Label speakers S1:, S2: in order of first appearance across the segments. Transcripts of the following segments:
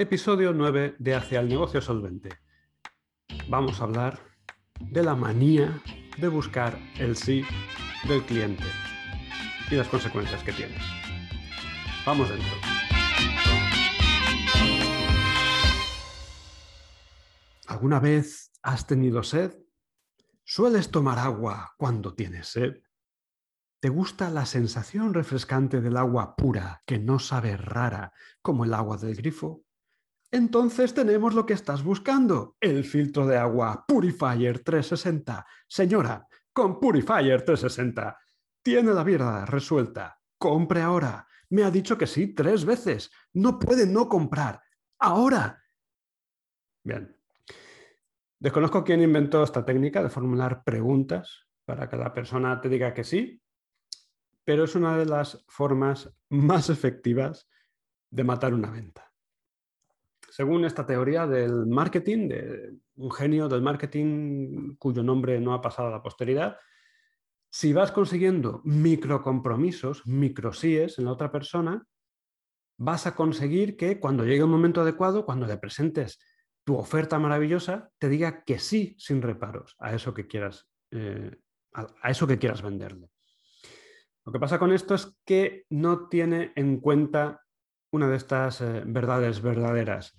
S1: Episodio 9 de Hacia el negocio solvente. Vamos a hablar de la manía de buscar el sí del cliente y las consecuencias que tiene. Vamos dentro. ¿Alguna vez has tenido sed? ¿Sueles tomar agua cuando tienes sed? ¿Te gusta la sensación refrescante del agua pura que no sabe rara como el agua del grifo? Entonces tenemos lo que estás buscando, el filtro de agua Purifier 360. Señora, con Purifier 360 tiene la vida resuelta. Compre ahora. Me ha dicho que sí tres veces. No puede no comprar. Ahora. Bien. Desconozco quién inventó esta técnica de formular preguntas para que la persona te diga que sí, pero es una de las formas más efectivas de matar una venta según esta teoría del marketing, de un genio del marketing cuyo nombre no ha pasado a la posteridad, si vas consiguiendo microcompromisos, microsíes en la otra persona, vas a conseguir que cuando llegue un momento adecuado, cuando le presentes tu oferta maravillosa, te diga que sí sin reparos a eso que quieras, eh, a eso que quieras venderle. Lo que pasa con esto es que no tiene en cuenta una de estas eh, verdades verdaderas.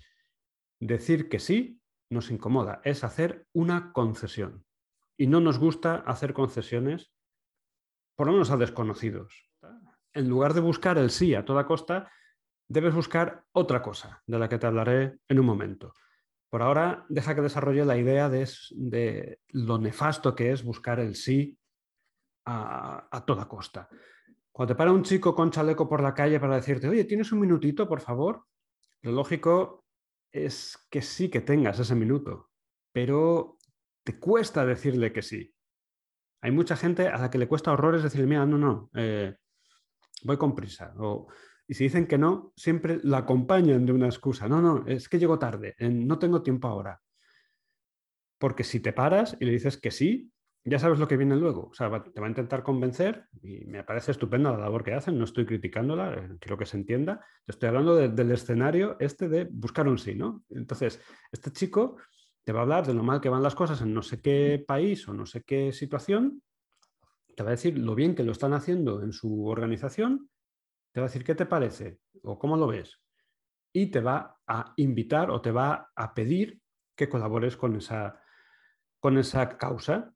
S1: Decir que sí nos incomoda, es hacer una concesión. Y no nos gusta hacer concesiones, por lo menos a desconocidos. En lugar de buscar el sí a toda costa, debes buscar otra cosa, de la que te hablaré en un momento. Por ahora, deja que desarrolle la idea de, lo nefasto que es buscar el sí a, a toda costa. Cuando te para un chico con chaleco por la calle para decirte, oye, ¿tienes un minutito, por favor? Lo lógico es que sí que tengas ese minuto, pero te cuesta decirle que sí. Hay mucha gente a la que le cuesta horrores decirle, mira, no, no, eh, voy con prisa. y si dicen que no, siempre la acompañan de una excusa. No, no, es que llego tarde, no tengo tiempo ahora. Porque si te paras y le dices que sí, ya sabes lo que viene luego. O sea, te va a intentar convencer y me parece estupenda la labor que hacen, no estoy criticándola, eh, quiero que se entienda. Te estoy hablando del escenario este de buscar un sí, ¿no? Entonces, este chico te va a hablar de lo mal que van las cosas en no sé qué país o no sé qué situación, te va a decir lo bien que lo están haciendo en su organización, te va a decir qué te parece o cómo lo ves y te va a invitar o te va a pedir que colabores con esa, con esa causa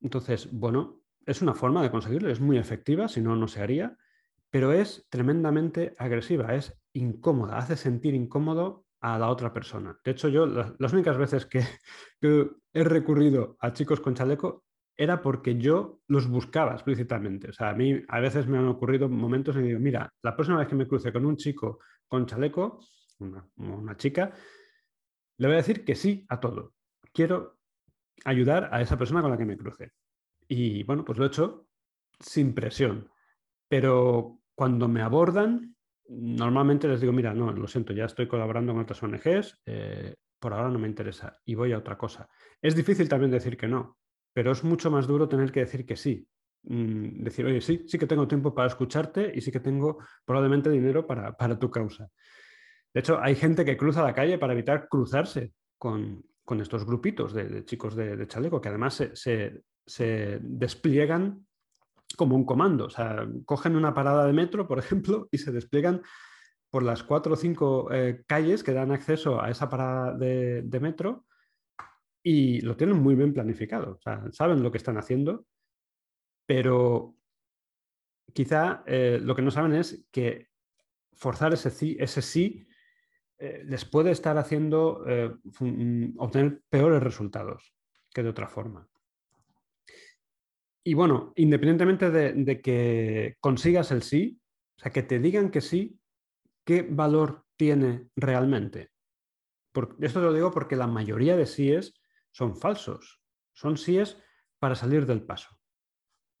S1: entonces, bueno, es una forma de conseguirlo, es muy efectiva, si no, no se haría, pero es tremendamente agresiva, es incómoda, hace sentir incómodo a la otra persona. De hecho, yo las, únicas veces que, he recurrido a chicos con chaleco era porque yo los buscaba explícitamente. O sea, a mí a veces me han ocurrido momentos en que digo, mira, la próxima vez que me cruce con un chico con chaleco, una, una chica, le voy a decir que sí a todo. Quiero ayudar a esa persona con la que me cruce. Y bueno, pues lo he hecho sin presión. Pero cuando me abordan, normalmente les digo, mira, no, lo siento, ya estoy colaborando con otras ONGs, eh, por ahora no me interesa y voy a otra cosa. Es difícil también decir que no, pero es mucho más duro tener que decir que sí. Mm, decir, oye, sí, sí que tengo tiempo para escucharte y sí que tengo probablemente dinero para, para tu causa. De hecho, hay gente que cruza la calle para evitar cruzarse con, con estos grupitos de, chicos de, chaleco que además se, despliegan como un comando. O sea, cogen una parada de metro, por ejemplo, y se despliegan por las cuatro o cinco eh, calles que dan acceso a esa parada de, metro y lo tienen muy bien planificado. O sea, saben lo que están haciendo, pero quizá eh, lo que no saben es que forzar ese sí, ese sí eh, les puede estar haciendo eh, mm, obtener peores resultados que de otra forma. Y bueno, independientemente de, que consigas el sí, o sea, que te digan que sí, ¿qué valor tiene realmente? esto te lo digo porque la mayoría de síes son falsos, son síes para salir del paso.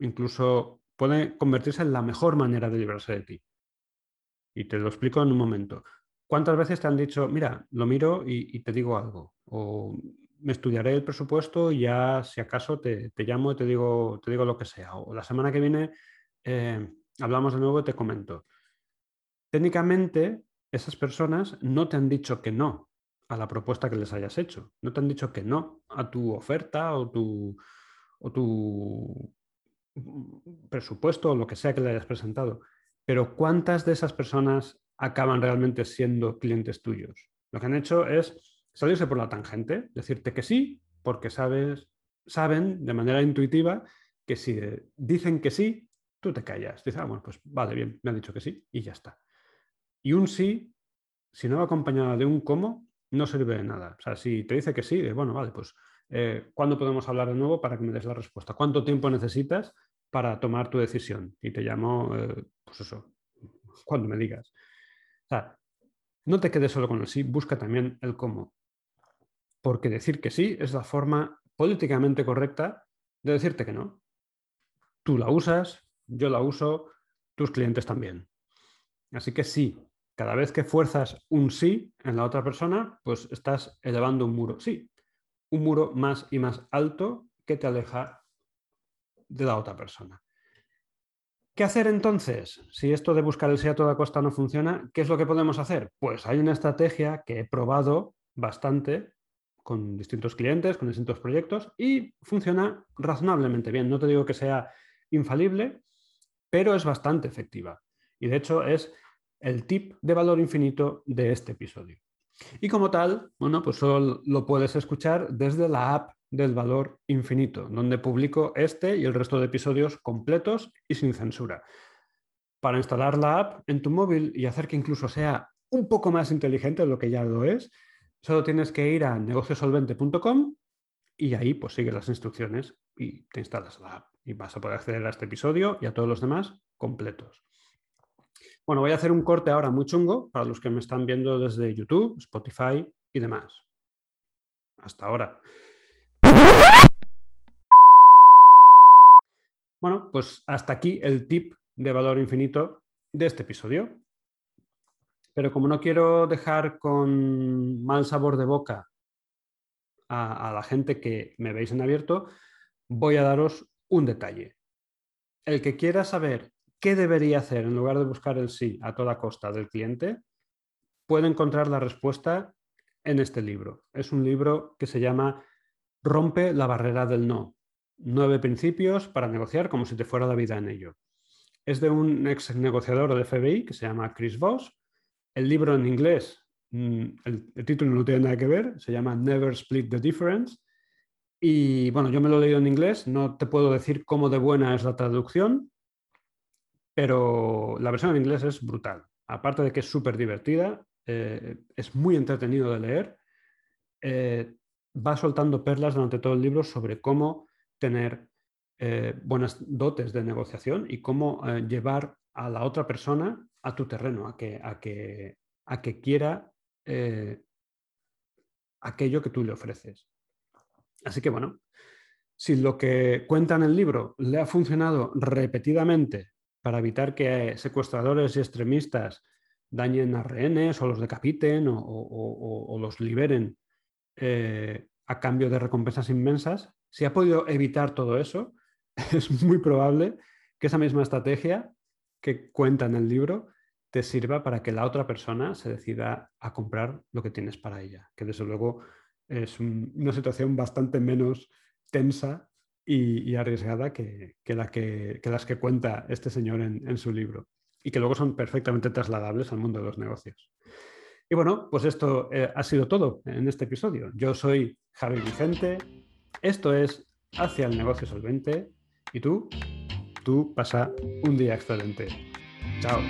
S1: Incluso puede convertirse en la mejor manera de librarse de ti. Y te lo explico en un momento. ¿Cuántas veces te han dicho, mira, lo miro y, te digo algo? O me estudiaré el presupuesto y ya, si acaso, te, llamo y te digo, te digo lo que sea. O la semana que viene eh, hablamos de nuevo y te comento. Técnicamente, esas personas no te han dicho que no a la propuesta que les hayas hecho. No te han dicho que no a tu oferta o tu, o tu presupuesto o lo que sea que le hayas presentado. Pero ¿cuántas de esas personas acaban realmente siendo clientes tuyos? Lo que han hecho es salirse por la tangente, decirte que sí, porque sabes, saben de manera intuitiva que si dicen que sí, tú te callas. Dices, ah, bueno, pues vale, bien, me han dicho que sí y ya está. Y un sí, si no va acompañado de un cómo, no sirve de nada. O sea, si te dice que sí, bueno, vale, pues eh, ¿cuándo podemos hablar de nuevo para que me des la respuesta? ¿Cuánto tiempo necesitas para tomar tu decisión? Y te llamo, eh, pues eso, cuando me digas. Sea, no te quedes solo con el sí, busca también el cómo. Porque decir que sí es la forma políticamente correcta de decirte que no. Tú la usas, yo la uso, tus clientes también. Así que sí, cada vez que fuerzas un sí en la otra persona, pues estás elevando un muro. Sí, un muro más y más alto que te aleja de la otra persona. ¿Qué hacer entonces? Si esto de buscar el sí a toda costa no funciona, ¿qué es lo que podemos hacer? Pues hay una estrategia que he probado bastante con distintos clientes, con distintos proyectos y funciona razonablemente bien. No te digo que sea infalible, pero es bastante efectiva. Y de hecho es el tip de valor infinito de este episodio. Y como tal, bueno, pues solo lo puedes escuchar desde la app del valor infinito, donde publico este y el resto de episodios completos y sin censura. Para instalar la app en tu móvil y hacer que incluso sea un poco más inteligente de lo que ya lo es, solo tienes que ir a negociosolvente.com y ahí pues las instrucciones y te instalas la app y vas a poder acceder a este episodio y a todos los demás completos. Bueno, voy a hacer un corte ahora muy chungo para los que me están viendo desde YouTube, Spotify y demás. Hasta ahora. Bueno, pues hasta aquí el tip de valor infinito de este episodio. Pero como no quiero dejar con mal sabor de boca a, la gente que me veis en abierto, voy a daros un detalle. El que quiera saber qué debería hacer en lugar de buscar el sí a toda costa del cliente, puede encontrar la respuesta en este libro. Es un libro que se llama Rompe la barrera del no, Nueve principios para negociar como si te fuera la vida en ello. Es de un ex negociador de FBI que se llama Chris Voss. El libro en inglés, mm, el, título no tiene nada que ver, se llama Never Split the Difference. Y bueno, yo me lo he leído en inglés, no te puedo decir cómo de buena es la traducción, pero la versión en inglés es brutal. Aparte de que es súper divertida, eh, es muy entretenido de leer, eh, va soltando perlas durante todo el libro sobre cómo tener eh, buenas dotes de negociación y cómo eh, llevar a la otra persona a tu terreno, a que, a que, a que quiera eh, aquello que tú le ofreces. Así que bueno, si lo que cuenta en el libro le ha funcionado repetidamente para evitar que secuestradores y extremistas dañen a rehenes o los decapiten o, los liberen a cambio de recompensas inmensas, si ha podido evitar todo eso, es muy probable que esa misma estrategia que cuenta en el libro te sirva para que la otra persona se decida a comprar lo que tienes para ella, que desde luego es una situación bastante menos tensa y, arriesgada que, la que, las que cuenta este señor en, su libro y que luego son perfectamente trasladables al mundo de los negocios. Y bueno, pues esto eh, ha sido todo en este episodio. Yo soy Javi Vicente, esto es Hacia el negocio solvente. ¿Y tú? Tú pasa un día excelente. Chao.